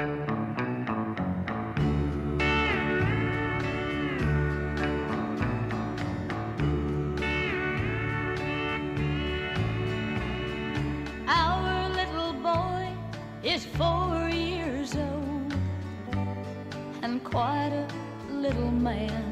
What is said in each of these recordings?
Our little boy is four years old and quite a little man.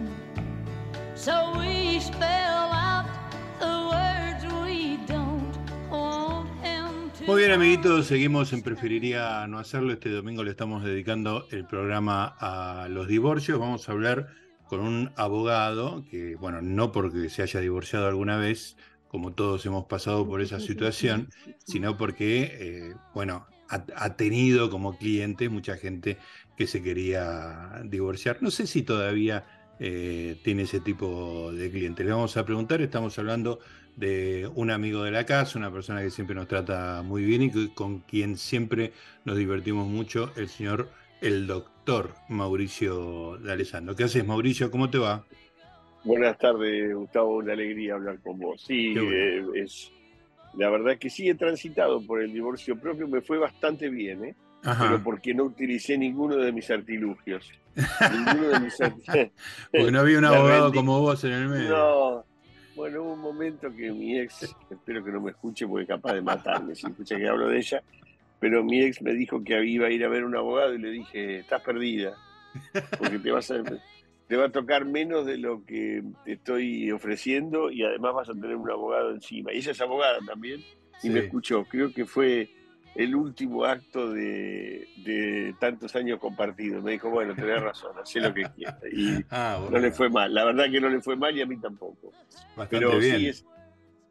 Muy bien, amiguitos, seguimos en Preferiría no hacerlo. Este domingo le estamos dedicando el programa a los divorcios. Vamos a hablar con un abogado que, bueno, no porque se haya divorciado alguna vez, como todos hemos pasado por esa situación, sino porque, eh, bueno, ha, tenido como cliente mucha gente que se quería divorciar. No sé si todavía eh, tiene ese tipo de cliente. Le vamos a preguntar, estamos hablando de un amigo de la casa, una persona que siempre nos trata muy bien y con quien siempre nos divertimos mucho, el señor, el doctor Mauricio de Alessandro. ¿Qué haces, Mauricio? ¿Cómo te va? Buenas tardes, Gustavo, una alegría hablar con vos. Sí, bueno. eh, es la verdad que sí he transitado por el divorcio propio, me fue bastante bien, ¿eh? Ajá. pero porque no utilicé ninguno de mis artilugios. ninguno de mis artilugios. Porque no había un abogado como vos en el medio. No. Bueno, hubo un momento que mi ex, espero que no me escuche porque es capaz de matarme si escucha que hablo de ella, pero mi ex me dijo que iba a ir a ver un abogado y le dije, estás perdida, porque te vas a, te va a tocar menos de lo que te estoy ofreciendo y además vas a tener un abogado encima. Y ella es abogada también y me escuchó. Creo que fue el último acto de, de tantos años compartidos. Me dijo, bueno, tenés razón, hacé lo que quieras. Y Ah, no le fue mal. La verdad que no le fue mal y a mí tampoco. bastante Pero bien. sí, es,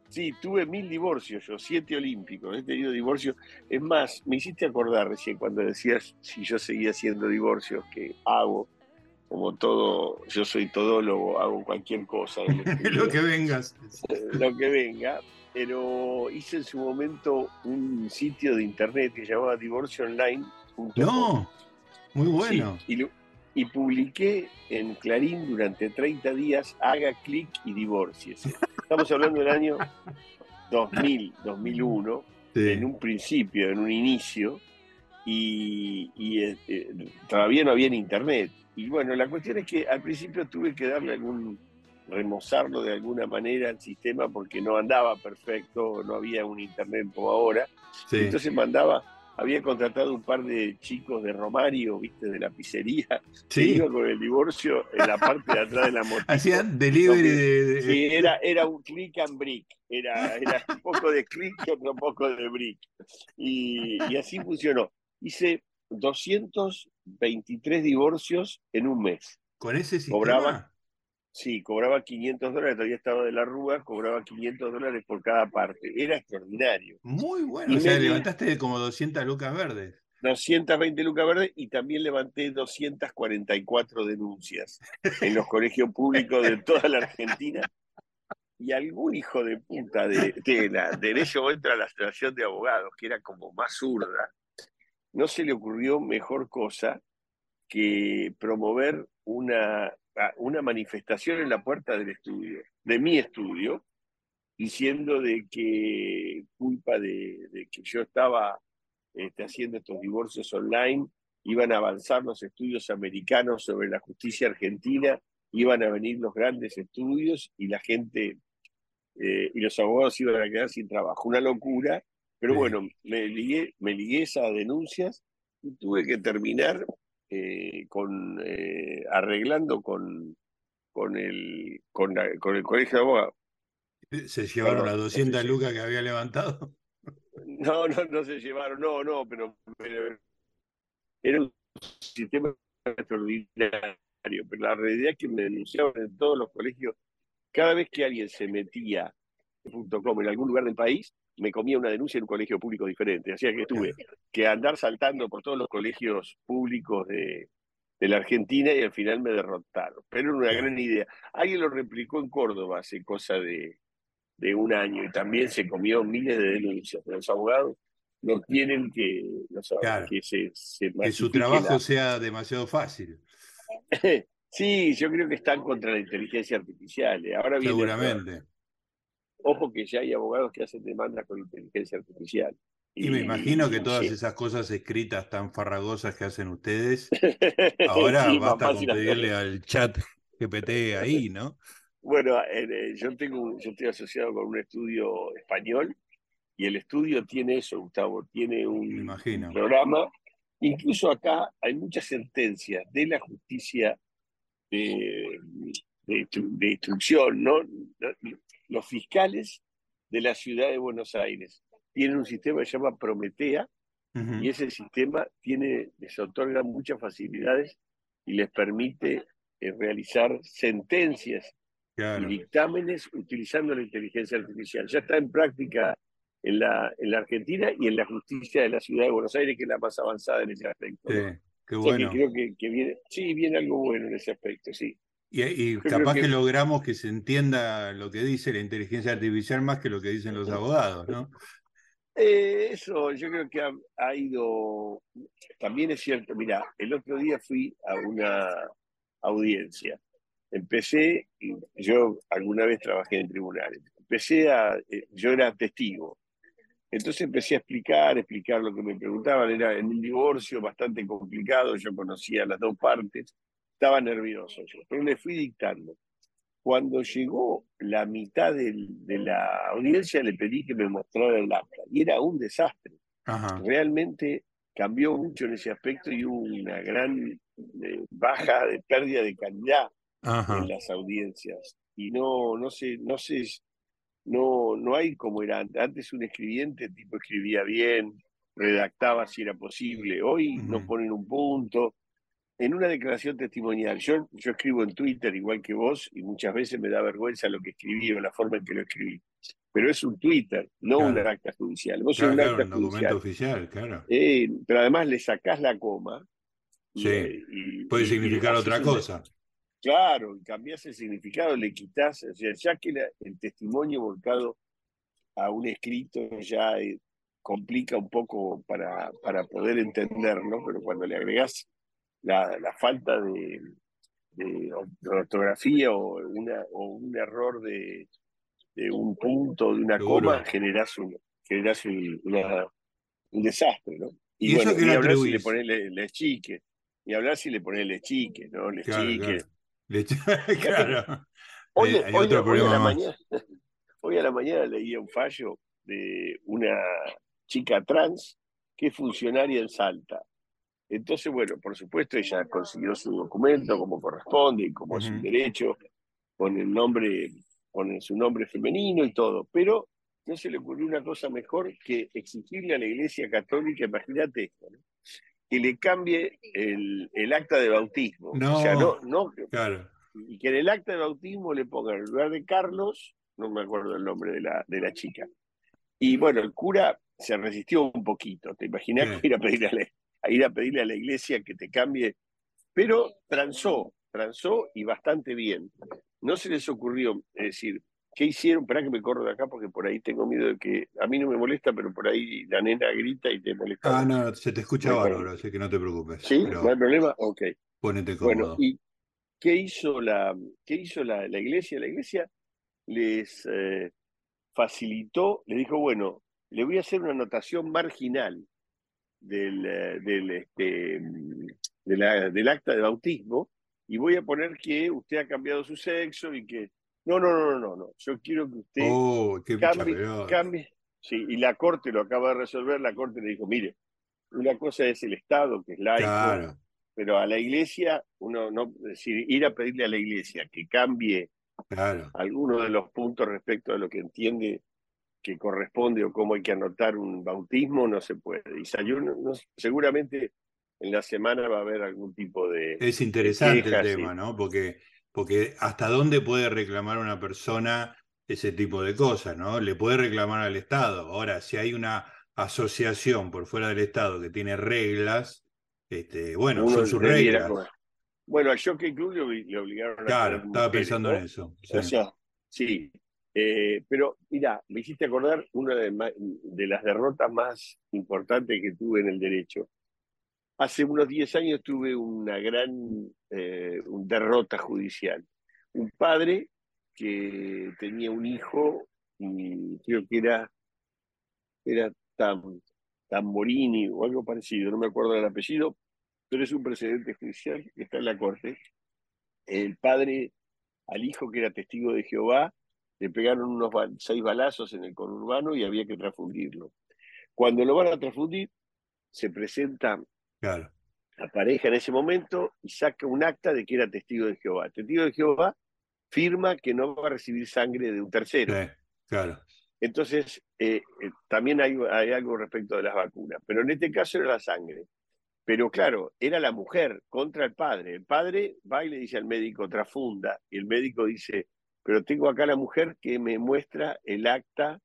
sí, tuve mil divorcios yo, siete olímpicos. He tenido divorcios. Es más, me hiciste acordar recién cuando decías si yo seguía haciendo divorcios, que hago. Como todo, yo soy todólogo, hago cualquier cosa. estudio lo que vengas. lo que venga, pero hice en su momento un sitio de internet que se llamaba divorcioonline.com. No, muy Sí, bueno. y, publiqué en Clarín durante 30 días, haga clic y divórciese. Estamos hablando del año 2000, 2001, Sí. en un principio, en un inicio, y, y, eh, eh, todavía no había en internet. Y bueno, la cuestión es que al principio tuve que darle algún, remozarlo de alguna manera al sistema porque no andaba perfecto, no había un internet como ahora. sí. Entonces mandaba, había contratado un par de chicos de Romario, viste, de la pizzería, que Sí. iba con el divorcio en la parte de atrás de la moto. Hacían delivery de. de- Sí, era, era un click and brick. Era, era un poco de click y otro poco de brick. Y, y así funcionó. Hice 223 divorcios en un mes. Con ese sistema. Cobraba. Sí, cobraba 500 dólares, todavía estaba de la Rúa, cobraba 500 dólares por cada parte. Era extraordinario. Muy bueno. Y O sea, levantaste como 200 lucas verdes. 220 lucas verdes y también levanté 244 denuncias en los colegios públicos de toda la Argentina. Y algún hijo de puta de, de, la, de en ese momento a la Asociación de Abogados, que era como más zurda, no se le ocurrió mejor cosa que promover una, una manifestación en la puerta del estudio, de mi estudio, diciendo de que culpa de, de que yo estaba este, haciendo estos divorcios online, iban a avanzar los estudios americanos sobre la justicia argentina, iban a venir los grandes estudios y la gente eh, y los abogados iban a quedar sin trabajo. Una locura, pero bueno, me ligué, me ligué esas denuncias y tuve que terminar eh, con eh, arreglando con, con, el, con, la- con el colegio de abogados. Se llevaron Perdón, las no 200 sé si- lucas que había levantado. No, no, no se llevaron, no, no, pero, pero era un sistema extraordinario. Pero la realidad es que me denunciaban en todos los colegios. Cada vez que alguien se metía .com en algún lugar del país, me comía una denuncia en un colegio público diferente. Así que tuve que andar saltando por todos los colegios públicos de, de la Argentina y al final me derrotaron. Pero era una gran idea. Alguien lo replicó en Córdoba hace cosa de, de un año y también se comió miles de denuncias. Los abogados no quieren que, Claro. que se, se Que su trabajo la- sea demasiado fácil. Sí, yo creo que están contra la inteligencia artificial. eh. Ahora viene Seguramente. Ojo que ya hay abogados que hacen demandas con inteligencia artificial. Y, me imagino que todas esas cosas escritas tan farragosas que hacen ustedes, ahora basta con pedirle al chat GPT ahí, ¿no? Bueno, eh, yo tengo, yo estoy asociado con un estudio español y el estudio tiene eso, Gustavo, tiene un, programa. Incluso acá hay muchas sentencias de la justicia de, de, instrucción, ¿no? Los fiscales de la ciudad de Buenos Aires tienen un sistema que se llama Prometea y ese sistema tiene, les otorga muchas facilidades y les permite eh, realizar sentencias y dictámenes utilizando la inteligencia artificial. Ya está en práctica en la, en la Argentina y en la justicia de la ciudad de Buenos Aires, que es la más avanzada en ese aspecto. Sí, qué bueno. creo que, viene, sí, viene algo bueno en ese aspecto, sí. Y, capaz que... logramos que se entienda lo que dice la inteligencia artificial más que lo que dicen los abogados, ¿no? Eh, eso yo creo que ha, ido, también es cierto, mira, el otro día fui a una audiencia. Empecé, yo alguna vez trabajé en tribunales, empecé a, eh, yo era testigo, entonces empecé a explicar, explicar lo que me preguntaban, era en un divorcio bastante complicado, yo conocía las dos partes, estaba nervioso yo, pero le fui dictando. Cuando llegó la mitad de la audiencia, le pedí que me mostrara el acta, y era un desastre. Realmente cambió mucho en ese aspecto y hubo una gran eh, baja de pérdida de calidad en las audiencias. Y no, no sé, no sé, no, no hay como era antes. Antes un escribiente tipo escribía bien, redactaba si era posible. Hoy no ponen un punto. En una declaración testimonial, yo, yo escribo en Twitter igual que vos y muchas veces me da vergüenza lo que escribí o la forma en que lo escribí. Pero es un Twitter, no un acta judicial. Vos un acta documento oficial, claro. Eh, pero además le sacás la coma. Sí. Puede significar otra cosa. Claro, y cambias el significado, le quitas, o sea, ya que el testimonio volcado a un escrito ya eh, complica un poco para, para poder entenderlo, pero cuando le agregas la, la falta de, de, ortografía o, una, o un error de, de un punto, de una coma, generas un, generas un, un desastre, ¿no? Y, bueno, y hablar si le pones le, chique, y hablar si le pones le chique, ¿no? Le chique. claro. Hoy, a la mañana, hoy a la mañana leía un fallo de una chica trans que es funcionaria en Salta. Entonces, bueno, por supuesto, ella consiguió su documento como corresponde y como es su derecho, con el nombre, con su nombre femenino y todo, pero no se le ocurrió una cosa mejor que exigirle a la Iglesia Católica, imagínate esto, ¿no? que le cambie el, el acta de bautismo. No, o sea, no, no claro. Y que en el acta de bautismo le ponga en lugar de Carlos, no me acuerdo el nombre de la, de la chica. Y bueno, el cura se resistió un poquito. ¿Te imaginas ir a, pedirle a, la, a ir a pedirle a la iglesia que te cambie? Pero transó, transó y bastante bien. No se les ocurrió, es decir, ¿Qué hicieron? Espera que me corro de acá porque por ahí tengo miedo de que. A mí no me molesta, pero por ahí la nena grita y te molesta. Ah, no, se te escucha bárbaro, así que no te preocupes. ¿Sí? ¿No hay problema? Ok. Ponete cómodo. Bueno, ¿y qué hizo la, qué hizo la, la iglesia? La iglesia les eh, facilitó, le dijo, bueno, le voy a hacer una anotación marginal del, eh, del, este, de la, del acta de bautismo y voy a poner que usted ha cambiado su sexo y que no, no, no, no, no. Yo quiero que usted oh, cambie, Sí, y la Corte lo acaba de resolver. La Corte le dijo, mire, una cosa es el Estado, que es laico, pero a la Iglesia, uno no, decir, ir a pedirle a la Iglesia que cambie claro. algunos de los puntos respecto a lo que entiende que corresponde o cómo hay que anotar un bautismo, no se puede. Y salió, seguramente en la semana va a haber algún tipo de... Es interesante el tema, ¿no? Porque porque hasta dónde puede reclamar una persona ese tipo de cosas, ¿no? Le puede reclamar al Estado. Ahora, si hay una asociación por fuera del Estado que tiene reglas, este, bueno, son sus reglas. Bueno, al Jockey Club le, obligaron a. Claro, estaba pensando en eso. Sí. O sea, sí. Eh, pero mira, me hiciste acordar una de, las derrotas más importantes que tuve en el derecho. Hace unos 10 años tuve una gran eh, derrota judicial. Un padre que tenía un hijo y creo que era, era Tamborini o algo parecido, no me acuerdo del apellido, pero es un precedente judicial que está en la corte. El padre al hijo que era testigo de Jehová le pegaron unos seis balazos en el conurbano y había que transfundirlo. Cuando lo van a transfundir, se presenta claro. la pareja en ese momento y saca un acta de que era testigo de Jehová. Testigo de Jehová firma que no va a recibir sangre de un tercero. claro. Entonces, eh, eh, también hay, hay, algo respecto de las vacunas, pero en este caso era la sangre. Pero claro, era la mujer contra el padre. El padre va y le dice al médico, trafunda, y el médico dice, pero tengo acá la mujer que me muestra el acta,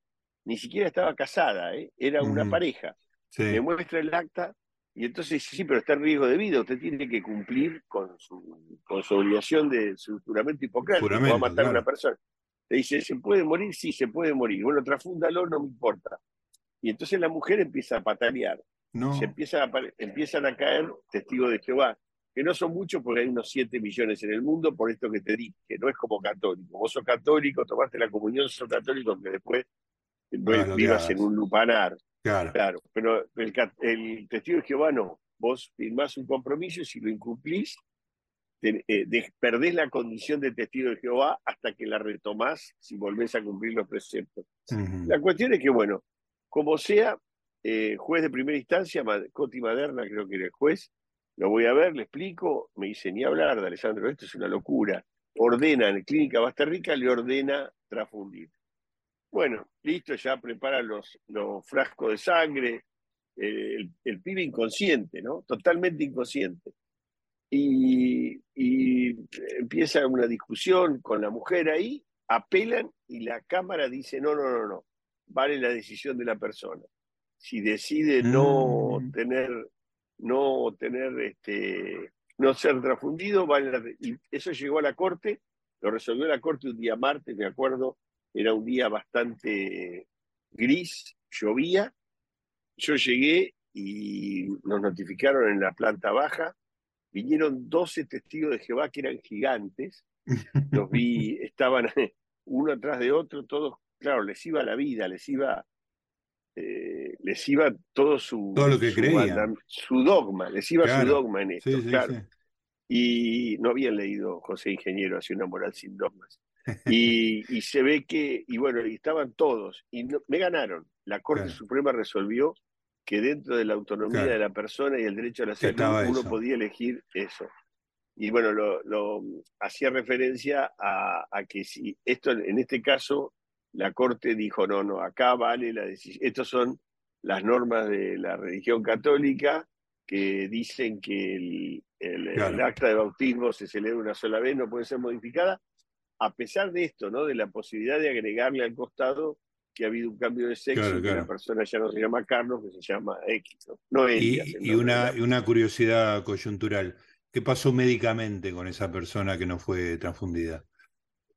ni siquiera estaba casada, ¿eh? era una pareja. Me muestra el acta y entonces sí, pero está en riesgo de vida, usted tiene que cumplir con su, con su obligación de su juramento hipocrático, va a matar a una persona. Le dice, ¿se puede morir? Sí, se puede morir. Bueno, trafúndalo, no me importa. Y entonces la mujer empieza a patalear. Se empiezan a, empiezan a caer testigos de Jehová, que no son muchos porque hay unos 7 millones en el mundo, por esto que te dije, que no es como católico. Vos sos católico, tomaste la comunión, sos católico, que después vivas en un lupanar. Claro. claro. Pero el, el, testigo de Jehová no. Vos firmás un compromiso y si lo incumplís, eh, perdés la condición de testigo de Jehová hasta que la retomás si volvés a cumplir los preceptos. La cuestión es que, bueno, como sea, eh, juez de primera instancia, Coti Maderna creo que era el juez, lo voy a ver, le explico, me dice, ni hablar de Alessandro, esto es una locura. Ordena en Clínica Rica, le ordena trafundir. Bueno, listo, ya prepara los, los frascos de sangre, el, el, pibe inconsciente, ¿no? Totalmente inconsciente. Y, empieza una discusión con la mujer ahí, apelan y la Cámara dice, no, no, no, no, vale la decisión de la persona. Si decide no mm. tener, no tener, este, no ser transfundido, y eso llegó a la Corte, lo resolvió la Corte un día martes, me acuerdo, era un día bastante gris, llovía. Yo llegué y nos notificaron en la planta baja. Vinieron 12 testigos de Jehová que eran gigantes. Los vi, estaban uno atrás de otro, todos, claro, les iba la vida, les iba, eh, les iba todo su, todo lo que su, su dogma, les iba su dogma en esto, claro. Y no habían leído José Ingeniero hacia una moral sin dogmas. Y, se ve que, y bueno, y estaban todos, y me ganaron. La Corte Suprema resolvió que dentro de la autonomía de la persona y el derecho a la salud uno podía elegir eso. Y bueno, lo, hacía referencia a, que si esto en este caso la Corte dijo, no, no, acá vale la decisión. Estas son las normas de la religión católica que dicen que el, el acta de bautismo se celebra una sola vez, no puede ser modificada, a pesar de esto, ¿no? De la posibilidad de agregarle al costado que ha habido un cambio de sexo, que la persona ya no se llama Carlos, que se llama X, ¿no? y, una, una curiosidad coyuntural, ¿qué pasó médicamente con esa persona que no fue transfundida?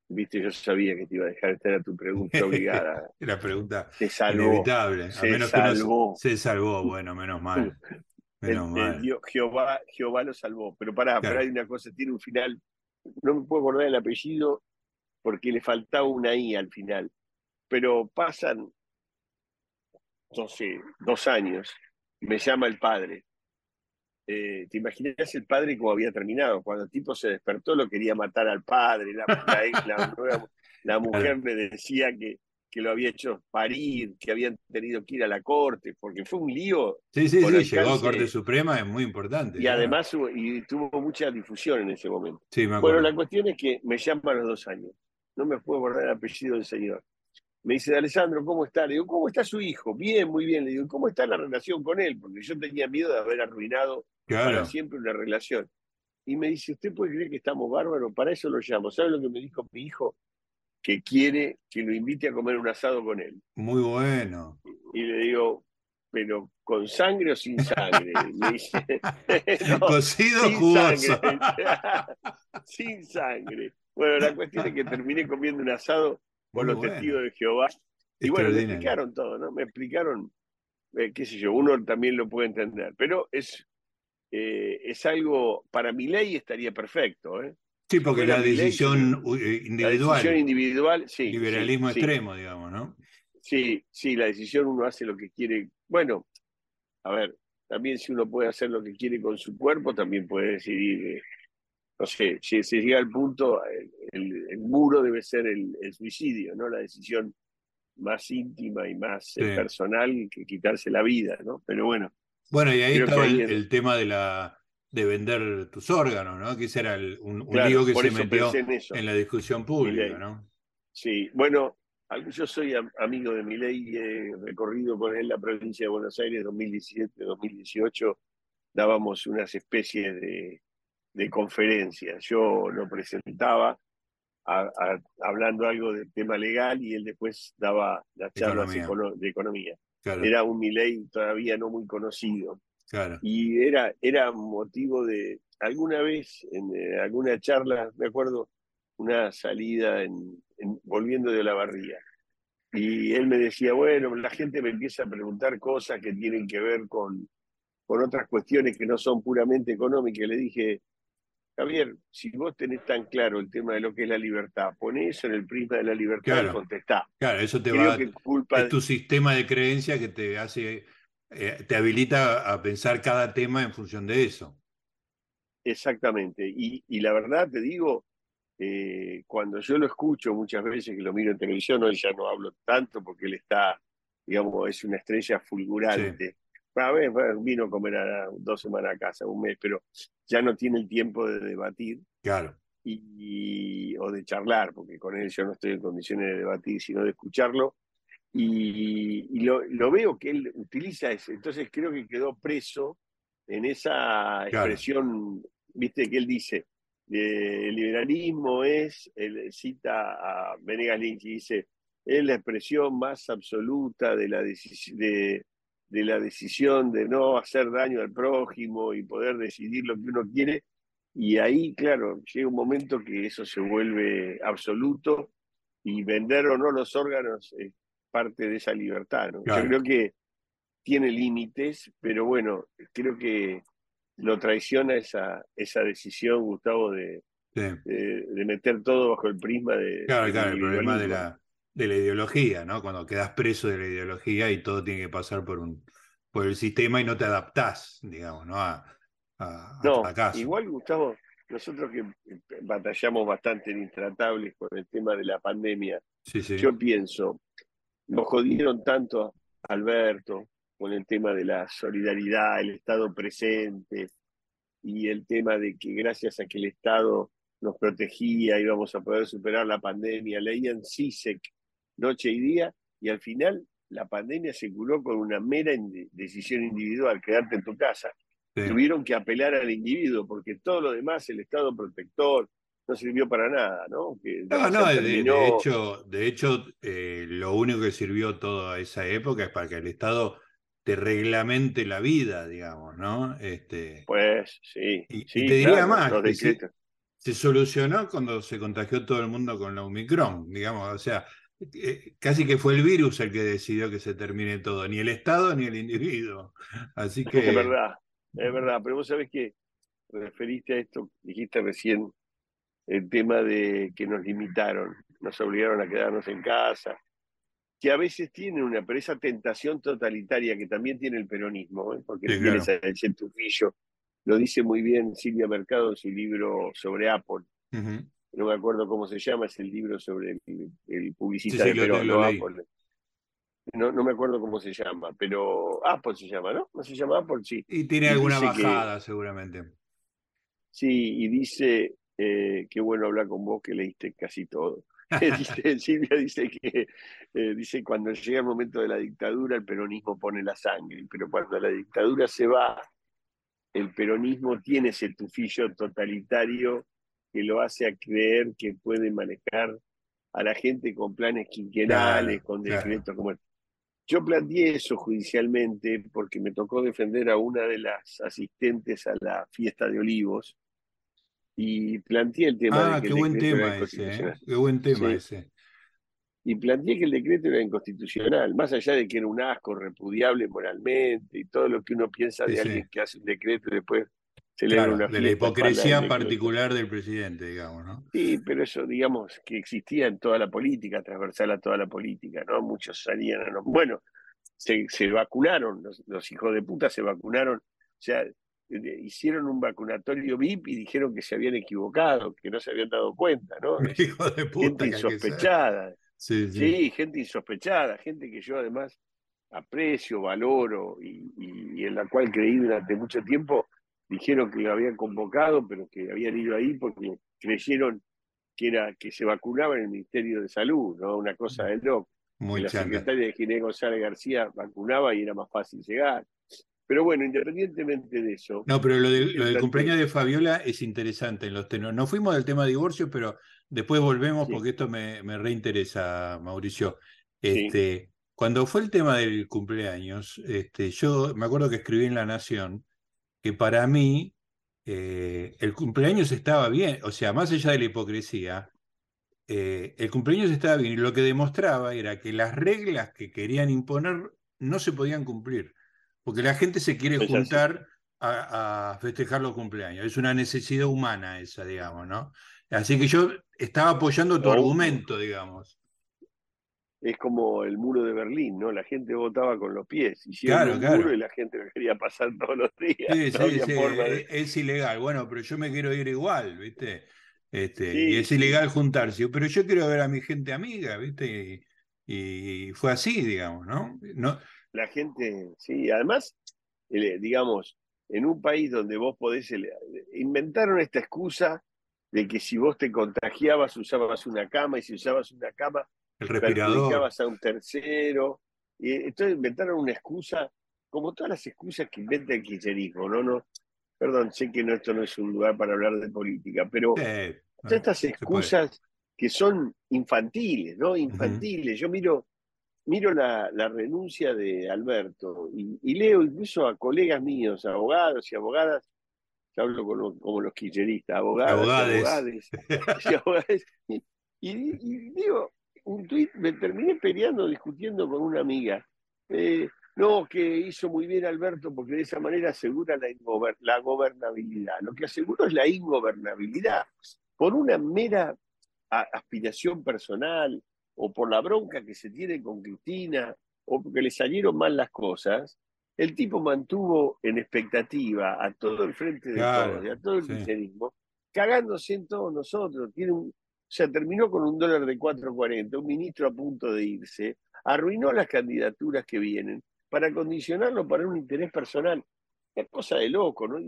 Viste, yo sabía que te iba a dejar, esta era tu pregunta obligada. la pregunta inevitable. Se menos salvó. se salvó, bueno, menos mal. Menos mal. Jehová, Jehová lo salvó. Pero pará, pero hay una cosa, tiene un final, no me puedo acordar el apellido, porque le faltaba una I al final. Pero pasan, no sé, dos años, y me llama el padre. Eh, ¿Te imaginas el padre cómo había terminado? Cuando el tipo se despertó lo quería matar al padre, la, la, mujer me decía que, que lo había hecho parir, que habían tenido que ir a la corte, porque fue un lío. Sí, sí, sí, llegó a Corte Suprema, es muy importante. Y además y tuvo mucha difusión en ese momento. Sí, me bueno, la cuestión es que me llama a los dos años no me puedo acordar el apellido del señor. Me dice, Alessandro, ¿cómo está? Le digo, ¿cómo está su hijo? Bien, muy bien. Le digo, ¿cómo está la relación con él? Porque yo tenía miedo de haber arruinado para siempre una relación. Y me dice, ¿usted puede creer que estamos bárbaros? Para eso lo llamo. ¿Sabe lo que me dijo mi hijo? Que quiere que lo invite a comer un asado con él. Muy bueno. Y, le digo, pero con sangre o sin sangre. Me dice, Cocido jugoso. sin sangre. Bueno, la cuestión es que terminé comiendo un asado con los testigos de Jehová. Y bueno, me explicaron todo, ¿no? Me explicaron, eh, qué sé yo, uno también lo puede entender. Pero es, eh, es algo, para mi ley estaría perfecto, ¿eh? Sí, porque la decisión individual. La decisión individual, sí. Liberalismo extremo, digamos, ¿no? Sí, sí, la decisión uno hace lo que quiere. Bueno, a ver, también si uno puede hacer lo que quiere con su cuerpo, también puede decidir, eh, no sé, si se llega al punto, el, muro debe ser el, suicidio, ¿no? La decisión más íntima y más eh, personal que quitarse la vida, ¿no? Pero bueno. Bueno, y ahí estaba el, tema de la de vender tus órganos, ¿no? Que ese era un, un lío que se metió en, la discusión pública, ¿no? Sí, bueno, yo soy amigo de Milei, he recorrido con él la provincia de Buenos Aires 2017-2018, dábamos unas especies de, conferencias. Yo lo presentaba hablando algo del tema legal y él después daba las charlas de economía. Era un Milei todavía no muy conocido. Y era, era motivo de, alguna vez en eh, alguna charla, me acuerdo, una salida en, volviendo de la barría. Y él me decía, bueno, la gente me empieza a preguntar cosas que tienen que ver con, con otras cuestiones que no son puramente económicas. Le dije, Javier, si vos tenés tan claro el tema de lo que es la libertad, poné eso en el prisma de la libertad y contestá. Claro, eso te va que culpa es tu sistema de creencia que te hace, eh, te habilita a pensar cada tema en función de eso. Exactamente. Y, y la verdad te digo, eh, cuando yo lo escucho muchas veces que lo miro en televisión, hoy ya no hablo tanto porque él está, digamos, es una estrella fulgurante. A ver, vino a comer a dos semanas a casa, un mes, pero ya no tiene el tiempo de debatir. Claro. Y, o de charlar, porque con él yo no estoy en condiciones de debatir, sino de escucharlo. Y, lo, veo que él utiliza eso. Entonces creo que quedó preso en esa expresión, viste, que él dice, el liberalismo es, él cita a Venegas Lynch y dice, es la expresión más absoluta de la, de, de la decisión de no hacer daño al prójimo y poder decidir lo que uno quiere. Y ahí, claro, llega un momento que eso se vuelve absoluto y vender o no los órganos es parte de esa libertad. Yo creo que tiene límites, pero bueno, creo que lo traiciona esa, esa decisión, Gustavo, de, de, meter todo bajo el prisma de... Claro, claro, el problema de la, de la ideología, ¿no? Cuando quedas preso de la ideología y todo tiene que pasar por, un, por el sistema y no te adaptás, digamos, ¿no? A, a, no, igual, Gustavo, nosotros que batallamos bastante en Intratables con el tema de la pandemia, yo pienso, nos jodieron tanto Alberto, con el tema de la solidaridad, el Estado presente y el tema de que gracias a que el Estado nos protegía íbamos a poder superar la pandemia, leían CISEC noche y día y al final la pandemia se curó con una mera decisión individual, quedarte en tu casa. Tuvieron que apelar al individuo porque todo lo demás, el Estado protector, no sirvió para nada, ¿no? no, no, de, hecho, de hecho eh, lo único que sirvió toda esa época es para que el Estado te reglamente la vida, digamos, ¿no? Este, pues sí. Y, te diría más, se, solucionó cuando se contagió todo el mundo con la Omicron, digamos, o sea, casi que fue el virus el que decidió que se termine todo, ni el Estado ni el individuo. Así que... Es verdad, es verdad, pero vos sabés que referiste a esto, dijiste recién el tema de que nos limitaron, nos obligaron a quedarnos en casa, que a veces tiene una, pero esa tentación totalitaria que también tiene el peronismo, ¿eh? porque el lo dice muy bien Silvia Mercado en su libro sobre Apple. No me acuerdo cómo se llama, es el libro sobre el, publicista de Perón. No, no, me acuerdo cómo se llama, pero Apple se llama, ¿no? ¿No se llama Apple? Sí. Y tiene alguna bajada, seguramente. Sí, y dice, eh, qué bueno hablar con vos que leíste casi todo. Silvia dice que eh, dice cuando llega el momento de la dictadura el peronismo pone la sangre, pero cuando la dictadura se va, el peronismo tiene ese tufillo totalitario que lo hace a creer que puede manejar a la gente con planes quinquenales, con decretos como Yo planteé eso judicialmente porque me tocó defender a una de las asistentes a la fiesta de Olivos, y planteé el tema ah, de que qué el buen tema ese, ¿eh? qué buen tema ese. Y planteé que el decreto era inconstitucional, más allá de que era un asco repudiable moralmente y todo lo que uno piensa de alguien que hace un decreto y después se De la hipocresía particular del presidente, digamos, ¿no? Sí, pero eso, digamos, que existía en toda la política, transversal a toda la política, ¿no? Muchos salían a Bueno, se, vacunaron, los, hijos de puta se vacunaron, o sea, hicieron un vacunatorio VIP y dijeron que se habían equivocado, que no se habían dado cuenta, ¿no? Hijo de puta. Gente insospechada. Sí, gente insospechada, gente que yo además aprecio, valoro y, en la cual creí durante mucho tiempo, dijeron que lo habían convocado, pero que habían ido ahí porque creyeron que era que se vacunaba en el Ministerio de Salud, ¿no? Una cosa de loco. Muy la secretaria de Ginés González García vacunaba y era más fácil llegar. Pero bueno, independientemente de eso. No, pero lo, del cumpleaños de Fabiola es interesante en los tenos. No fuimos del tema de divorcio, pero después volvemos porque esto me, me reinteresa, Mauricio. Este, Cuando fue el tema del cumpleaños, este, yo me acuerdo que escribí en La Nación que para mí eh, el cumpleaños estaba bien, o sea, más allá de la hipocresía, eh, el cumpleaños estaba bien y lo que demostraba era que las reglas que querían imponer no se podían cumplir. Porque la gente se quiere juntar a, festejar los cumpleaños. Es una necesidad humana esa, digamos, ¿no? Así que yo estaba apoyando tu argumento, digamos. Es como el muro de Berlín, ¿no? La gente votaba con los pies. Hicieron claro, un muro y la gente lo quería pasar todos los días. Sí, sí, sí. Es, ilegal. Bueno, pero yo me quiero ir igual, ¿viste? Este, y es ilegal juntarse. Pero yo quiero ver a mi gente amiga, ¿viste? Y, y fue así, digamos, ¿no? no la gente, sí, además, digamos, en un país donde vos podés, inventaron esta excusa de que si vos te contagiabas usabas una cama y si usabas una cama el respirador. a un tercero. Y entonces inventaron una excusa como todas las excusas que inventa el kirchnerismo no no perdón sé que no, esto no es un lugar para hablar de política pero estas excusas que son infantiles no infantiles. Yo miro miro la, renuncia de Alberto y, leo incluso a colegas míos, abogados y abogadas, que hablo como, los kirchneristas, abogados. Y abogadas, y, digo, un tuit, me terminé peleando, discutiendo con una amiga. Eh, no, que hizo muy bien Alberto porque de esa manera asegura la, la gobernabilidad. Lo que aseguró es la ingobernabilidad. Por una mera aspiración personal, o por la bronca que se tiene con Cristina, o porque le salieron mal las cosas, el tipo mantuvo en expectativa a todo el frente de todos y a todo el cristianismo, cagándose en todos nosotros. Tiene un, o sea, terminó con un dólar de 4.40, un ministro a punto de irse, arruinó las candidaturas que vienen para condicionarlo para un interés personal. Es cosa de loco, ¿no?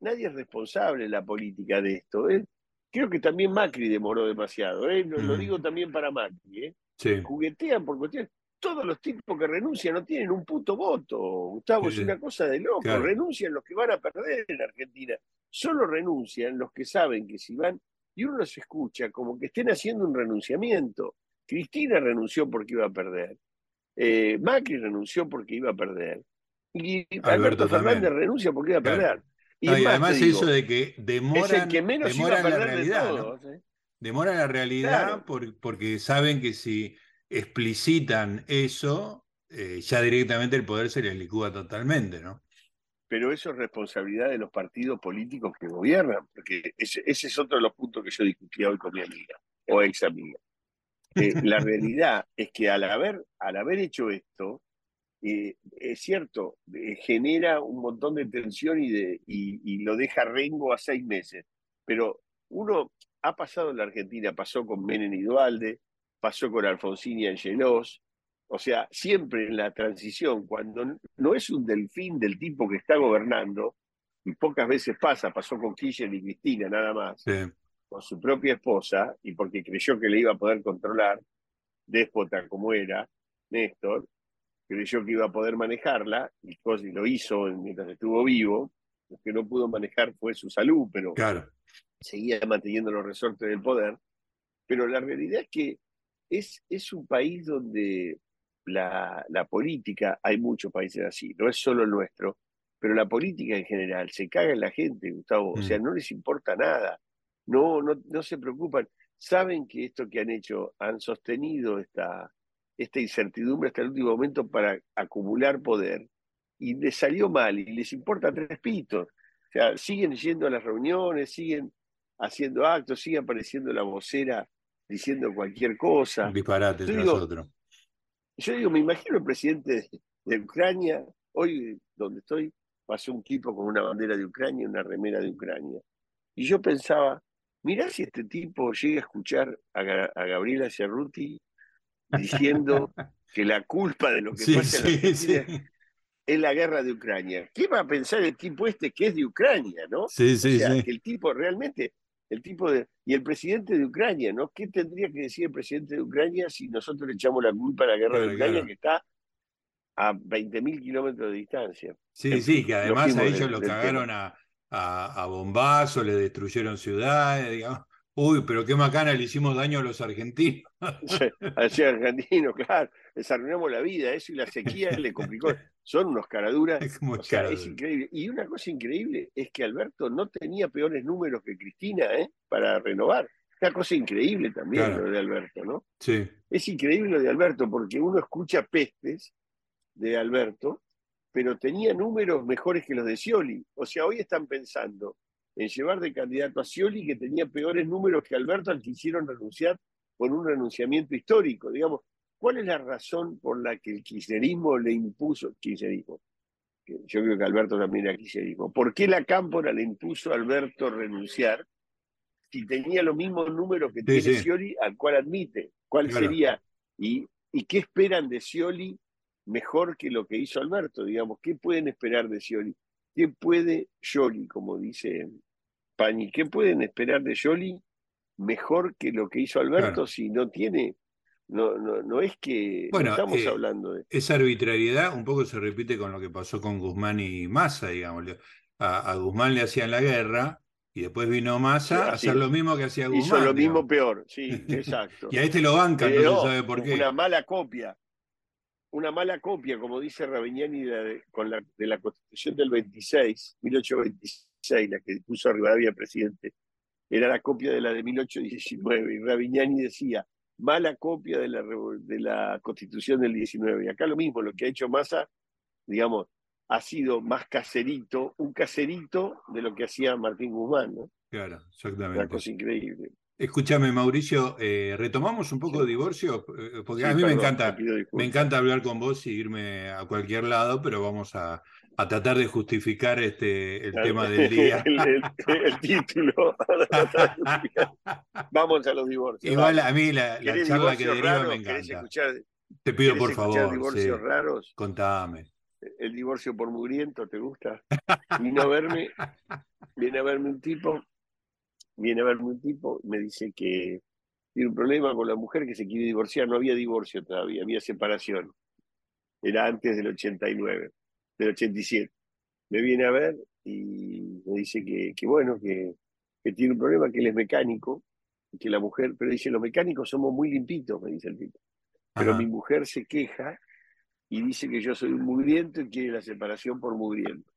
Nadie es responsable en la política de esto. ¿eh? creo que también Macri demoró demasiado, ¿eh? lo, digo también para Macri. ¿eh? Juguetean por cuestiones. Todos los tipos que renuncian no tienen un puto voto, Gustavo, es una cosa de loco. Renuncian los que van a perder en Argentina. Solo renuncian los que saben que si van, y uno los escucha como que estén haciendo un renunciamiento. Cristina renunció porque iba a perder. Eh, Macri renunció porque iba a perder. Y Alberto, Fernández renuncia porque iba a perder. Y, además eso de que demoran, la realidad. ¿eh? Demora la realidad porque saben que si explicitan eso, eh, ya directamente el poder se les licúa totalmente, ¿no? Pero eso es responsabilidad de los partidos políticos que gobiernan, porque ese, es otro de los puntos que yo discutía hoy con mi amiga o ex amiga. la realidad es que al haber, al haber hecho esto, eh, es cierto, eh, genera un montón de tensión y, de, y, lo deja rengo a seis meses. Pero uno ha pasado en la Argentina, pasó con Menem y Dualde, pasó con Alfonsín y Angelos, o sea, siempre en la transición, cuando no es un delfín del tipo que está gobernando, y pocas veces pasa, pasó con Kirchner y Cristina nada más, con su propia esposa, y porque creyó que le iba a poder controlar, déspota como era, Néstor, creyó que iba a poder manejarla, y lo hizo mientras estuvo vivo. Lo que no pudo manejar fue su salud, pero seguía manteniendo los resortes del poder. Pero la realidad es que es, es un país donde la, la, política, hay muchos países así, no es solo el nuestro, pero la política en general se caga en la gente, Gustavo, o sea, mm. no les importa nada, no, no, no se preocupan, saben que esto que han hecho, han sostenido esta, esta incertidumbre hasta el último momento para acumular poder y les salió mal y les importa tres pitos. O sea, siguen yendo a las reuniones, siguen haciendo actos, sigue apareciendo la vocera diciendo cualquier cosa. disparate digo, Yo digo, me imagino el presidente de Ucrania. Hoy, donde estoy, pasó un tipo con una bandera de Ucrania, una remera de Ucrania. Y yo pensaba, mirá si este tipo llega a escuchar a, Gabriela Cerruti diciendo que la culpa de lo que pasa en la es la guerra de Ucrania. ¿Qué va a pensar el tipo este que es de Ucrania, no? Sí, sí, o sea, que el tipo realmente, el tipo de. Y el presidente de Ucrania, ¿no? ¿Qué tendría que decir el presidente de Ucrania si nosotros le echamos la culpa a la guerra de Ucrania que está a 20.000 kilómetros de distancia? Sí, sí, que además a ellos lo cagaron a, a, a bombazo, le destruyeron ciudades, digamos. Uy, pero qué macana le hicimos daño a los argentinos. a los argentinos, claro. Les arruinamos la vida, eso y la sequía le complicó. Son unos caraduras. Es, o sea, es increíble. Y una cosa increíble es que Alberto no tenía peores números que Cristina ¿eh? para renovar. Una cosa increíble también lo de Alberto, ¿no? Sí. Es increíble lo de Alberto porque uno escucha pestes de Alberto, pero tenía números mejores que los de Scioli. O sea, hoy están pensando en llevar de candidato a Scioli, que tenía peores números que Alberto, al que hicieron renunciar por un renunciamiento histórico. Digamos, ¿cuál es la razón por la que el kirchnerismo le impuso, kirchnerismo, yo creo que Alberto también era kirchnerismo, ¿por qué la Cámpora le impuso a Alberto renunciar si tenía los mismos números que tiene Scioli, al cual admite? ¿Cuál sería? Y, ¿Y qué esperan de Scioli mejor que lo que hizo Alberto? Digamos, ¿qué pueden esperar de Scioli? ¿Qué puede Scioli, como dice Pañi, ¿qué pueden esperar de Jolie mejor que lo que hizo Alberto si no tiene no, no, no es que bueno, estamos eh, hablando de. Esa arbitrariedad un poco se repite con lo que pasó con Guzmán y Massa, digamos. A, Guzmán le hacían la guerra y después vino Massa a hacer lo mismo que hacía Guzmán. Hizo lo mismo peor, sí, exacto. y a este lo bancan, no se sabe por qué. Una mala copia. Una mala copia, como dice Ravignani de, con la, de la Constitución del 26, 1826 la que puso Rivadavia presidente, era la copia de la de 1819. Y Ravignani decía, mala copia de la, de la constitución del 19. Y acá lo mismo, lo que ha hecho Massa, digamos, ha sido más caserito, un caserito de lo que hacía Martín Guzmán, ¿no? Claro, exactamente. Una cosa increíble. Escúchame, Mauricio, eh, retomamos un poco de divorcio, eh, porque a mí me encanta, me encanta hablar con vos y irme a cualquier lado, pero vamos a, a tratar de justificar este, el tema del día. el, título. Vamos a los divorcios. Igual a mí la, charla que deriva me encanta. Te pido por favor. divorcios raros? Contame. El divorcio por mugriento, ¿te gusta? Vino a verme, viene a verme un tipo, viene a verme un tipo, me dice que tiene un problema con la mujer que se quiere divorciar. No había divorcio todavía, había separación. Era antes del 89 del 87. Me viene a ver y me dice que, que bueno, que, que, tiene un problema, que él es mecánico, que la mujer, pero dice, los mecánicos somos muy limpitos, me dice el tipo. Pero mi mujer se queja y dice que yo soy un mugriento y quiere la separación por mugriento.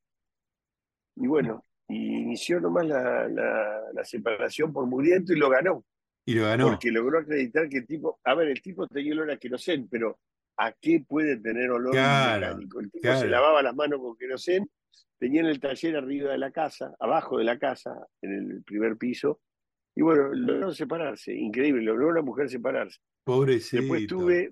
Y bueno, y inició nomás la, la, separación por mugriento y lo ganó. Y lo ganó. Porque logró acreditar que el tipo, a ver, el tipo tenía olor a querosén, pero a qué puede tener olor mecánico. El tipo se lavaba las manos con querosén, tenía en el taller arriba de la casa, abajo de la casa, en el primer piso, y bueno, logró separarse, increíble, logró una mujer separarse. Pobrecito. Después tuve,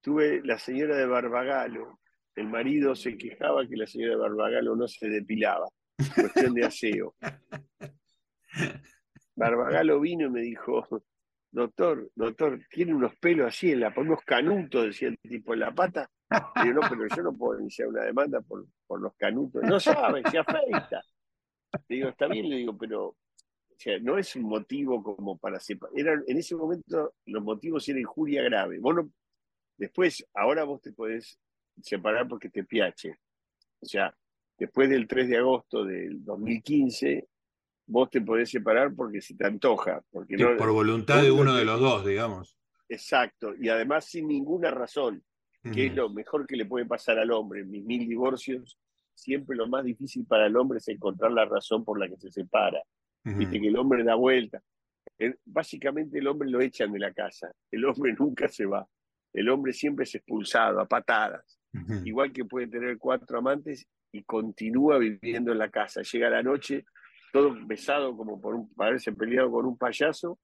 tuve la señora de Barbagalo, el marido se quejaba que la señora de Barbagalo no se depilaba, cuestión de aseo. Barbagalo vino y me dijo, doctor, doctor, tiene unos pelos así, en la, unos canutos, decía el tipo, en la pata. Digo, no, pero yo no puedo iniciar una demanda por, por los canutos. No sabe, se afeita. digo, está bien, le digo, pero no es un motivo como para separar. en ese momento los motivos eran injuria grave. Vos después, ahora vos te podés separar porque te piache. O sea, después del 3 de agosto del 2015, vos te podés separar porque si te antoja. Porque por voluntad de uno de los dos, digamos. Exacto, y además sin ninguna razón, que es lo mejor que le puede pasar al hombre. En mis mil divorcios, siempre lo más difícil para el hombre es encontrar la razón por la que se separa. Viste que el hombre da vuelta. básicamente el hombre lo echan de la casa, el hombre nunca se va. El hombre siempre es expulsado a patadas. Igual que puede tener cuatro amantes y continúa viviendo en la casa. Llega la noche todo besado como por un, haberse peleado con un payaso,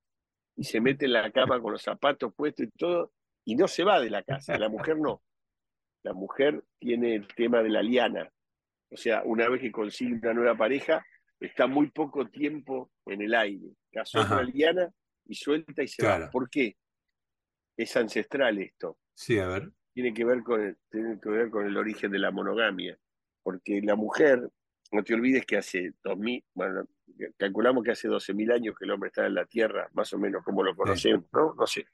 y se mete en la cama con los zapatos puestos y todo, y no se va de la casa, la mujer no. la mujer tiene el tema de la liana. O sea, una vez que consigue una nueva pareja, está muy poco tiempo en el aire. Casó con la liana y suelta y se va. ¿Por qué? Es ancestral esto. Sí, a ver. Tiene que ver con el, tiene que ver con el origen de la monogamia. Porque la mujer, no te olvides que hace 2000, bueno, calculamos que hace 12.000 años que el hombre está en la Tierra, más o menos como lo conocemos, ¿no? No sé.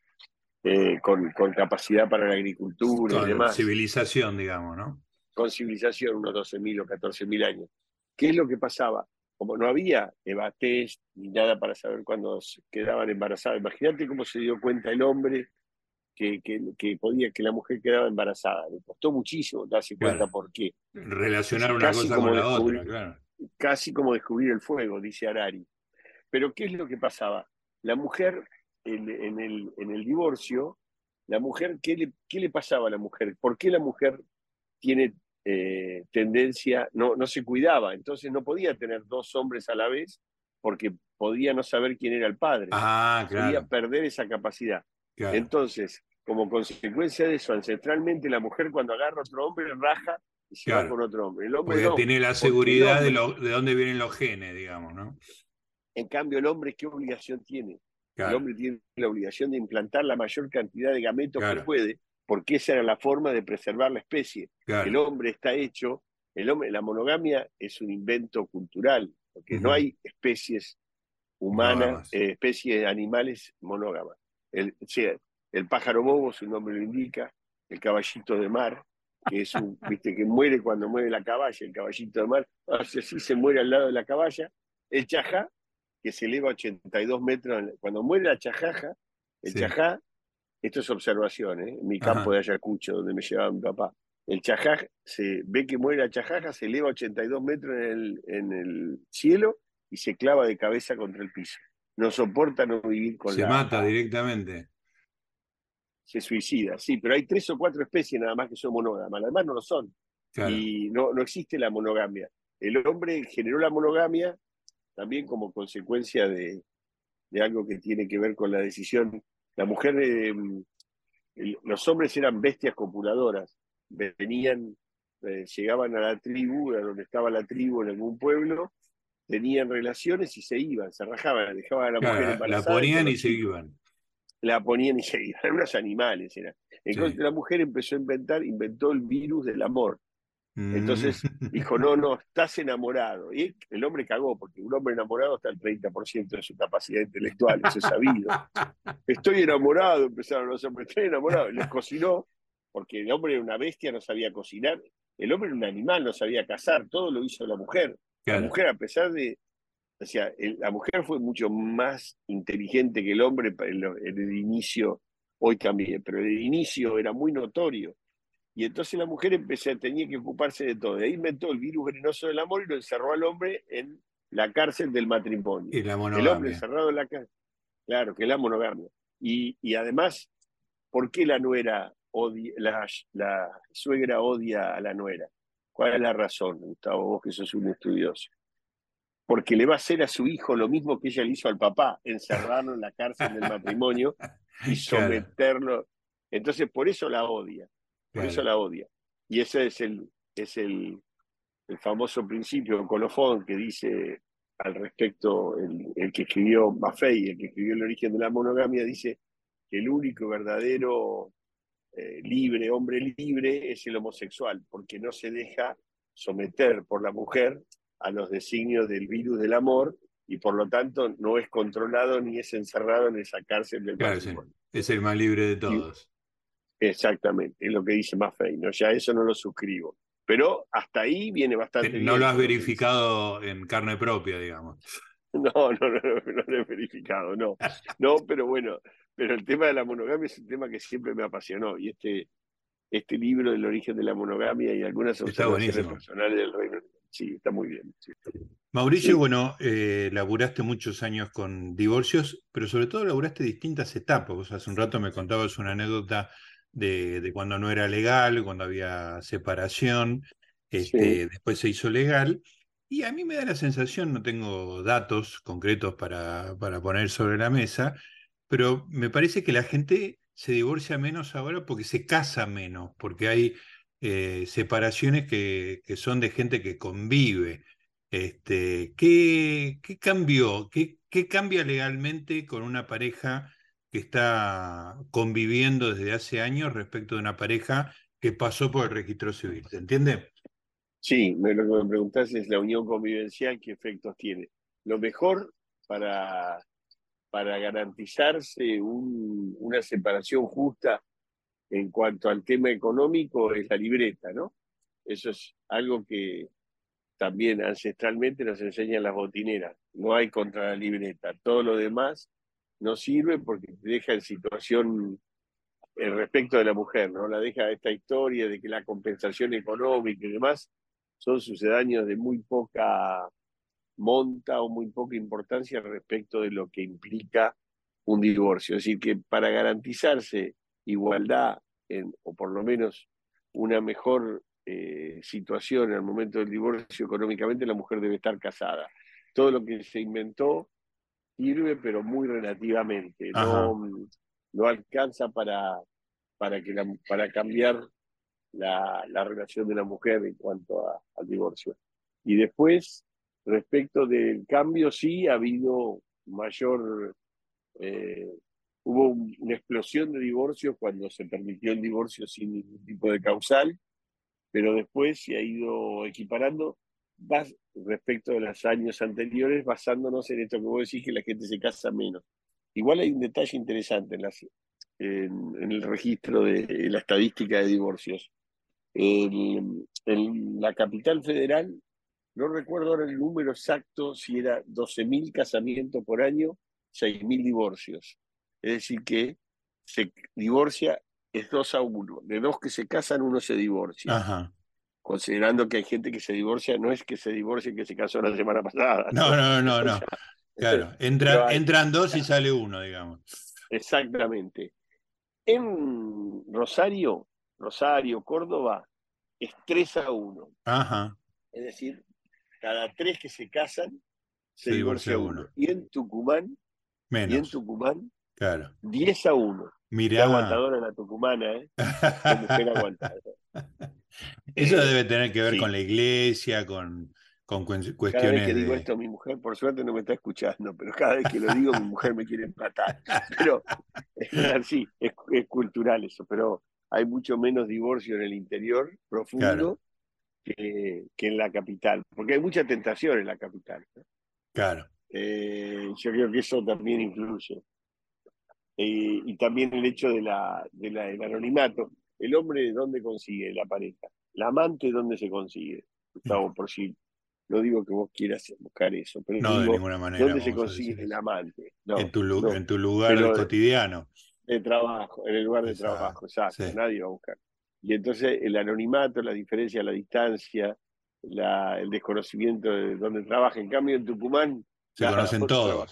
Eh, con, con, capacidad para la agricultura y demás. Civilización, digamos, ¿no? Con civilización, unos 12.000 o 14.000 años. ¿Qué es lo que pasaba? Como no había Eva test ni nada para saber cuándo quedaban embarazadas, imagínate cómo se dio cuenta el hombre que, que, podía que la mujer quedaba embarazada. Le costó muchísimo darse cuenta por qué. Relacionar una cosa con la otra, claro. Casi como descubrir el fuego, dice Arari. Pero ¿qué es lo que pasaba? La mujer en, el, en el divorcio, la mujer, ¿qué le, ¿qué le pasaba a la mujer? ¿Por qué la mujer tiene eh, tendencia, no, no se cuidaba? Entonces no podía tener dos hombres a la vez porque podía no saber quién era el padre. Ah, Podía perder esa capacidad. Entonces, como consecuencia de eso, ancestralmente la mujer cuando agarra a otro hombre raja y se va con otro hombre. El hombre porque tiene la seguridad de, lo, de dónde vienen los genes, digamos, ¿no? En cambio, el hombre, ¿qué obligación tiene? El hombre tiene la obligación de implantar la mayor cantidad de gametos que puede, porque esa era la forma de preservar la especie. El hombre está hecho, el hombre, la monogamia es un invento cultural, porque no hay especies humanas, eh, especies animales monógamas. El, el pájaro bobo, su nombre lo indica, el caballito de mar, que es un, viste, que muere cuando muere la caballa, el caballito de mar, así se muere al lado de la caballa, el chajá, que se eleva a 82 metros. Cuando muere la chajaja, el chajá, esto es observación, ¿eh? en mi campo de Ayacucho, donde me llevaba mi papá. El chajá, se ve que muere la chajaja, se eleva a 82 metros en el, en el cielo y se clava de cabeza contra el piso. No soporta no vivir con se la... Se mata directamente. Se suicida, sí, pero hay tres o cuatro especies nada más que son monógamas, además no lo son. Y no, no existe la monogamia. El hombre generó la monogamia también como consecuencia de, algo que tiene que ver con la decisión. La mujer, eh, los hombres eran bestias copuladoras, venían, eh, llegaban a la tribu, a donde estaba la tribu en algún pueblo, tenían relaciones y se iban, se rajaban, dejaban a la mujer embarazada. La ponían y se iban. La ponían y se iban, unos animales. Eran. Entonces la mujer empezó a inventar, inventó el virus del amor. Entonces mm. dijo, no, no, estás enamorado. Y el hombre cagó, porque un hombre enamorado está al 30% de su capacidad intelectual, eso es sabido. Estoy enamorado, empezaron los hombres, estoy enamorado. Les cocinó, porque el hombre era una bestia, no sabía cocinar. El hombre era un animal, no sabía cazar, todo lo hizo la mujer. La mujer, a pesar de. O sea, la mujer fue mucho más inteligente que el hombre en el inicio, hoy también, pero en el inicio era muy notorio y entonces la mujer empezó, tenía que ocuparse de todo. De ahí inventó el virus venenoso del amor y lo encerró al hombre en la cárcel del matrimonio. Y la El hombre encerrado en la cárcel. Claro, que la monogamia. Y, y además, ¿por qué la nuera odia, la, la suegra odia a la nuera? ¿Cuál es la razón, Gustavo, vos que sos un estudioso? Porque le va a hacer a su hijo lo mismo que ella le hizo al papá, encerrarlo en la cárcel del matrimonio y someterlo. Entonces, por eso la odia. Por eso la odia. Y ese es el, es el, el famoso principio colofón que dice al respecto el, que escribió Maffei, el que escribió el origen de la monogamia, dice que el único verdadero eh, libre, hombre libre, es el homosexual, porque no se deja someter por la mujer a los designios del virus del amor y por lo tanto no es controlado ni es encerrado en esa cárcel del claro, Es el más libre de todos. Exactamente, es lo que dice Maffei, ¿no? Ya eso no lo suscribo. Pero hasta ahí viene bastante bien. No lo has verificado en carne propia, digamos. No, no, no, no, lo he verificado, no. No, pero bueno, pero el tema de la monogamia es un tema que siempre me apasionó. Y este, este libro del origen de la monogamia y algunas observaciones personales del reino. Sí, está muy bien. Mauricio, bueno, eh, laburaste muchos años con divorcios, pero sobre todo laburaste distintas etapas. hace un rato me contabas una anécdota de, cuando no era legal, cuando había separación, este, después se hizo legal. Y a mí me da la sensación, no tengo datos concretos para, para poner sobre la mesa, pero me parece que la gente se divorcia menos ahora porque se casa menos, porque hay eh, separaciones que, son de gente que convive. Este, ¿qué, cambió? ¿Qué, ¿Qué cambia legalmente con una pareja que está conviviendo desde hace años respecto de una pareja que pasó por el registro civil? ¿Se entiende? Sí, lo que me preguntás es la unión convivencial, ¿qué efectos tiene? Lo mejor para, para garantizarse una separación justa en cuanto al tema económico es la libreta, ¿no? Eso es algo que también ancestralmente nos enseñan las botineras. No hay contra la libreta. Todo lo demás no sirve porque te deja en situación el respecto de la mujer, ¿no? La deja esta historia de que la compensación económica y demás son sucedáneos de muy poca monta o muy poca importancia respecto de lo que implica un divorcio. Es decir, que para garantizarse igualdad, en, o por lo menos una mejor eh, situación al momento del divorcio económicamente, la mujer debe estar casada. Todo lo que se inventó sirve, pero muy relativamente. No, no alcanza para, para, que para cambiar la, la, relación de la mujer en cuanto al divorcio. Y después, respecto del cambio, sí ha habido mayor, eh, hubo una explosión de divorcios cuando se permitió el divorcio sin ningún tipo de causal, pero después se ha ido equiparando respecto de los años anteriores, basándonos en esto que vos decís, que la gente se casa menos. Igual hay un detalle interesante en, en, el registro de la estadística de divorcios. En, la capital federal, no recuerdo ahora el número exacto, si era 12.000 casamientos por año, 6.000 divorcios. Es decir, que se divorcia es dos a uno. De dos que se casan, uno se divorcia. Considerando que hay gente que se divorcia, no es que se divorcie que se casó la semana pasada. No, no, no, no. Claro, entran dos y sale uno, digamos. Exactamente. En Rosario, Rosario, Córdoba, es tres a uno. Ajá. Es decir, cada tres que se casan, se, divorcia uno. Y en Tucumán, Menos. Y en Tucumán, claro. 10 a 1. Mirá. aguantadora la tucumana, ¿eh? Eso eh, debe tener que ver con la iglesia, con, con cuestiones. Cada vez que digo esto, mi mujer, por suerte, no me está escuchando, pero cada vez que lo digo, mi mujer me quiere empatar. Pero es así, es, cultural eso, pero hay mucho menos divorcio en el interior profundo que, que, en la capital, porque hay mucha tentación en la capital. Claro. Eh, yo creo que eso también influye. Eh, y también el hecho de la, del anonimato. El hombre, ¿dónde consigue la pareja? La amante, ¿dónde se consigue? Gustavo, por si no digo que vos quieras buscar eso, pero no, de ninguna manera, ¿dónde se consigue el amante? en, tu, en tu lugar cotidiano. De trabajo, en el lugar de trabajo, exacto, nadie va a buscar. Y entonces el anonimato, la diferencia, la distancia, la, el desconocimiento de dónde trabaja. En cambio, en Tucumán, se conocen todos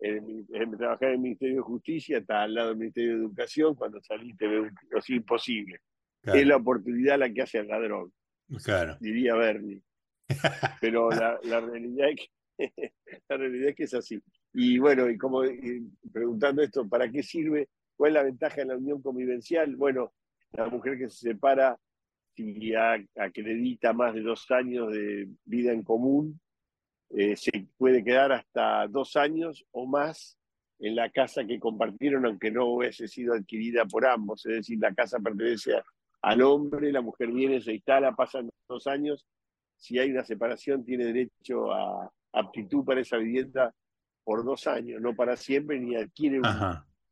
en, trabajar en el Ministerio de Justicia, está al lado del Ministerio de Educación, cuando saliste ve un es imposible. Es la oportunidad la que hace al ladrón, claro. diría Bernie. Pero la, la, realidad es que, la realidad es que es así. Y bueno, y como preguntando esto, ¿para qué sirve? ¿Cuál es la ventaja de la unión convivencial? Bueno, la mujer que se separa, si acredita más de dos años de vida en común, eh, se puede quedar hasta dos años o más en la casa que compartieron, aunque no hubiese sido adquirida por ambos. Es decir, la casa pertenece al hombre, la mujer viene, se instala, pasan dos años. Si hay una separación, tiene derecho a aptitud para esa vivienda por dos años, no para siempre, ni adquiere un,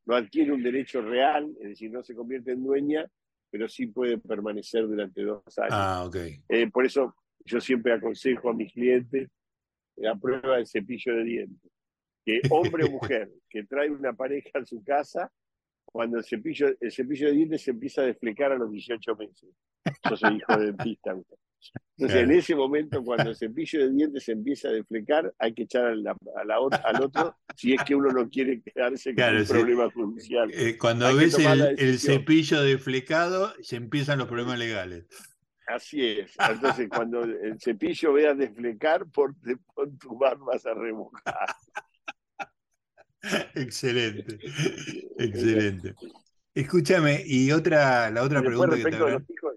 no adquiere un derecho real, es decir, no se convierte en dueña, pero sí puede permanecer durante dos años. Ah, eh, por eso yo siempre aconsejo a mis clientes la prueba del cepillo de dientes. Que hombre o mujer que trae una pareja a su casa, cuando el cepillo, el cepillo de dientes se empieza a desflecar a los 18 meses. Yo soy hijo de dentista. Entonces, en ese momento, cuando el cepillo de dientes se empieza a desflecar, hay que echar a la, al otro si es que uno no quiere quedarse con un problema judicial. Eh, cuando ves el, el, cepillo desflecado, se empiezan los problemas legales. Así es. Entonces, cuando el cepillo vea desflecar, por, pon tu vas a remojar. Excelente, excelente. Escúchame, y otra, la otra pregunta que te los hijos,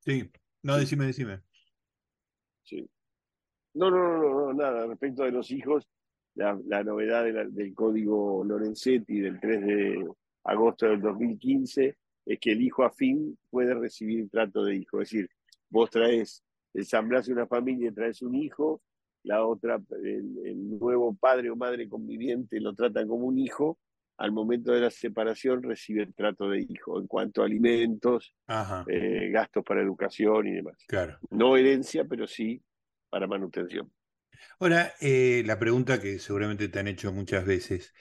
Sí, no, decime, decime. Sí. No, no, no, no, nada. Respecto de los hijos, la, novedad del código Lorenzetti del 3 de agosto del 2015 es que el hijo afín puede recibir trato de hijo. Es decir, vos traes, ensamblás una familia y traes un hijo, la otra, el, nuevo padre o madre conviviente lo trata como un hijo, al momento de la separación recibe el trato de hijo en cuanto a alimentos, eh, gastos para educación y demás. Claro. No herencia, pero sí para manutención. Ahora, eh, la pregunta que seguramente te han hecho muchas veces,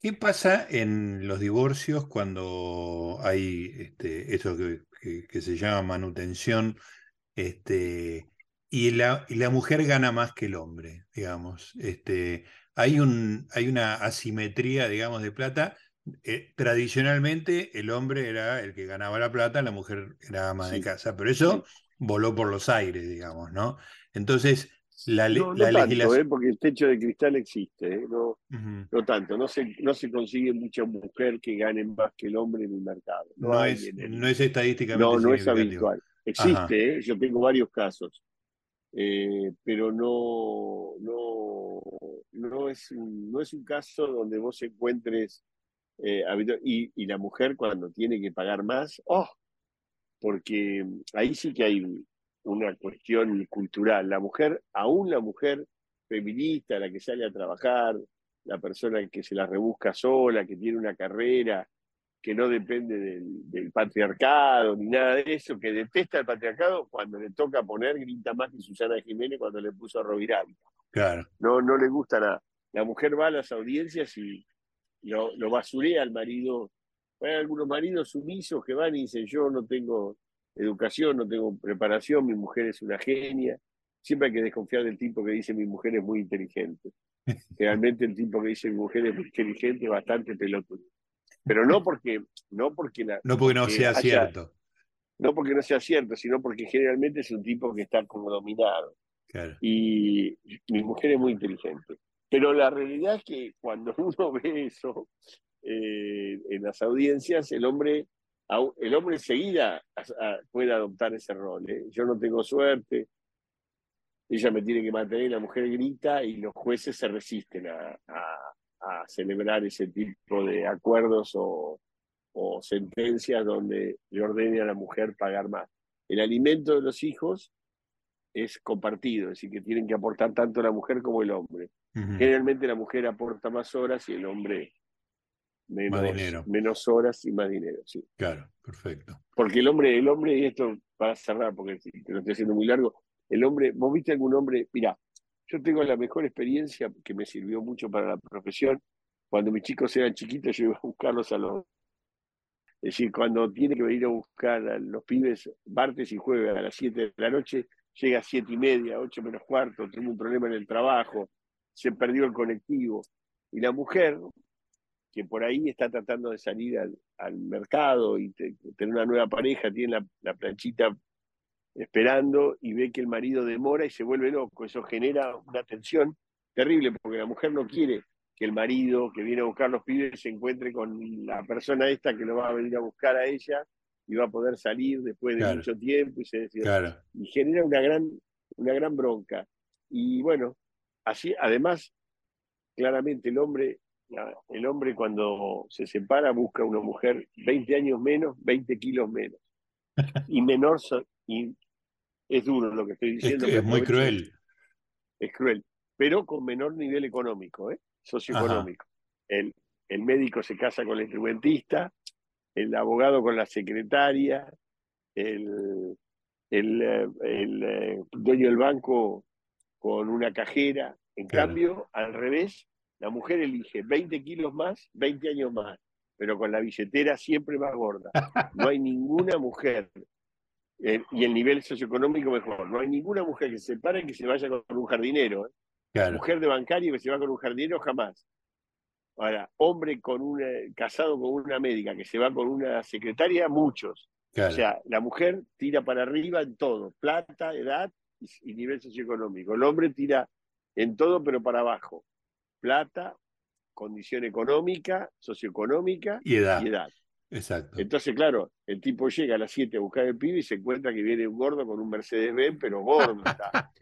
¿qué pasa en los divorcios cuando hay este, eso que, se llama manutención este, y, la, y la mujer gana más que el hombre, digamos? Este, hay, un, hay una asimetría, digamos, de plata. Eh, tradicionalmente el hombre era el que ganaba la plata, la mujer era ama de casa, pero eso voló por los aires, digamos, ¿no? Entonces, la, no, legislación... ¿eh? porque el techo de cristal existe, ¿eh? no, no tanto, no se, no se consigue mucha mujer que gane más que el hombre en el mercado. No, es, no es estadísticamente No, no es habitual. Existe, ¿eh? yo tengo varios casos, pero no, no, no, es un, no es un caso donde vos encuentres y, y la mujer cuando tiene que pagar más, ¡oh! porque ahí sí que hay una cuestión cultural. La mujer, aún la mujer feminista, la que sale a trabajar, la persona que se la rebusca sola, que tiene una carrera, que no depende del, patriarcado ni nada de eso, que detesta el patriarcado, cuando le toca poner, grita más que Susana Jiménez cuando le puso a Rovirán. Claro. No, no le gusta nada. La mujer va a las audiencias y lo, lo basurea al marido. Hay algunos maridos sumisos que van y dicen, yo no tengo educación, no tengo preparación, mi mujer es una genia. Siempre hay que desconfiar del tipo que dice mi mujer es muy inteligente. Realmente el tipo que dice mi mujer es muy inteligente es bastante pelotudo. Pero no porque no porque no porque no sea cierto. No porque no sea cierto, sino porque generalmente es un tipo que está como dominado. Y mi mujer es muy inteligente. Pero la realidad es que cuando uno ve eso eh, en las audiencias, el hombre el hombre enseguida puede adoptar ese rol. ¿eh? Yo no tengo suerte, ella me tiene que mantener, la mujer grita y los jueces se resisten a, celebrar ese tipo de acuerdos o, sentencias donde le ordene a la mujer pagar más. El alimento de los hijos es compartido, es decir, que tienen que aportar tanto la mujer como el hombre. Generalmente la mujer aporta más horas y el hombre menos, menos horas y más dinero, sí. Claro, perfecto. Porque el hombre, el hombre, y esto para cerrar, porque te lo estoy haciendo muy largo, el hombre, ¿vos viste algún hombre? Mira, yo tengo la mejor experiencia que me sirvió mucho para la profesión. Cuando mis chicos eran chiquitos, yo iba a buscarlos a los. Es decir, cuando tiene que venir a buscar a los pibes martes y jueves a las 7 de la noche, llega a 7 y media, 8 menos cuarto, tengo un problema en el trabajo, se perdió el colectivo. Y la mujer, que por ahí está tratando de salir al, mercado y tener una nueva pareja, tiene la, planchita esperando y ve que el marido demora y se vuelve loco. Eso genera una tensión terrible porque la mujer no quiere que el marido que viene a buscar los pibes se encuentre con la persona esta que lo va a venir a buscar a ella y va a poder salir después de mucho tiempo y, se, y genera una gran, una gran bronca. Y bueno, así además, claramente el hombre el hombre cuando se separa busca una mujer 20 años menos, 20 kilos menos. Y menor, y es duro lo que estoy diciendo. Es, muy cruel. Es cruel, pero con menor nivel económico, ¿eh? socioeconómico. El, el médico se casa con el instrumentista, el abogado con la secretaria, el, el, eh, el, eh, dueño del banco con una cajera. En cambio, al revés, la mujer elige 20 kilos más, 20 años más, pero con la billetera siempre más gorda. No hay ninguna mujer, eh, y el nivel socioeconómico mejor, no hay ninguna mujer que se pare que se vaya con un jardinero. ¿eh? Mujer de bancario que se va con un jardinero jamás. Ahora, hombre con una, casado con una médica que se va con una secretaria, muchos. O sea, la mujer tira para arriba en todo, plata, edad y nivel socioeconómico. El hombre tira en todo, pero para abajo plata, condición económica, socioeconómica y edad. Exacto. Entonces, claro, el tipo llega a las 7 a buscar el pibe y se encuentra que viene un gordo con un Mercedes-Benz, pero gordo está.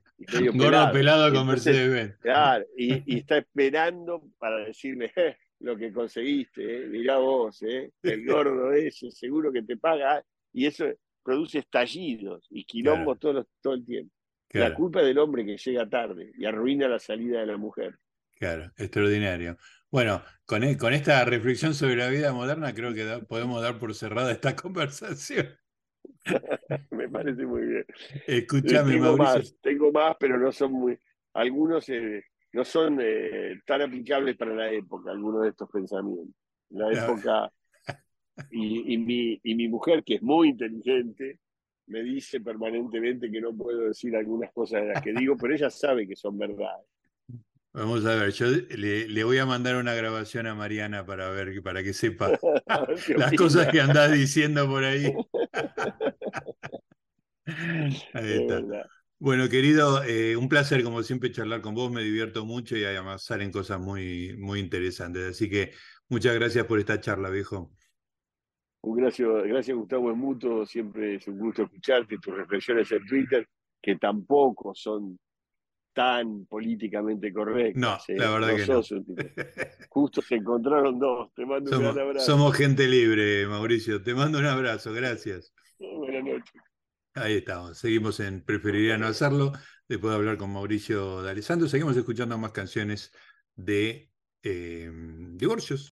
gordo pelado, con Mercedes-Benz. Claro, y, está esperando para decirle, eh, lo que conseguiste, eh, mirá vos, eh, el gordo ese, seguro que te paga. Y eso produce estallidos y quilombos todo, todo el tiempo. La culpa es del hombre que llega tarde y arruina la salida de la mujer. Claro, extraordinario. Bueno, con, e, con esta reflexión sobre la vida moderna, creo que podemos dar por cerrada esta conversación. Me parece muy bien. Escúchame, tengo Mauricio. Más, tengo más, pero no son muy. Algunos eh, no son eh, tan aplicables para la época, algunos de estos pensamientos. La época. Y, y, mi, y mi mujer, que es muy inteligente, me dice permanentemente que no puedo decir algunas cosas de las que digo, pero ella sabe que son verdades. Vamos a ver, yo le, voy a mandar una grabación a Mariana para ver, para que sepa las cosas que andás diciendo por ahí. ahí está. Bueno, querido, eh, un placer como siempre charlar con vos, me divierto mucho y además salen cosas muy, muy interesantes. Así que muchas gracias por esta charla, viejo. Gracias, gracias Gustavo, es mutuo, siempre es un gusto escucharte, tus reflexiones en Twitter, que tampoco son tan políticamente correcto. No, la verdad que no. Justo se encontraron dos. Te mando somos, un gran abrazo. Somos gente libre, Mauricio. Te mando un abrazo. Gracias. Buenas noches. Ahí estamos. Seguimos en Preferiría no hacerlo. Después de hablar con Mauricio de Alessandro, seguimos escuchando más canciones de eh, divorcios.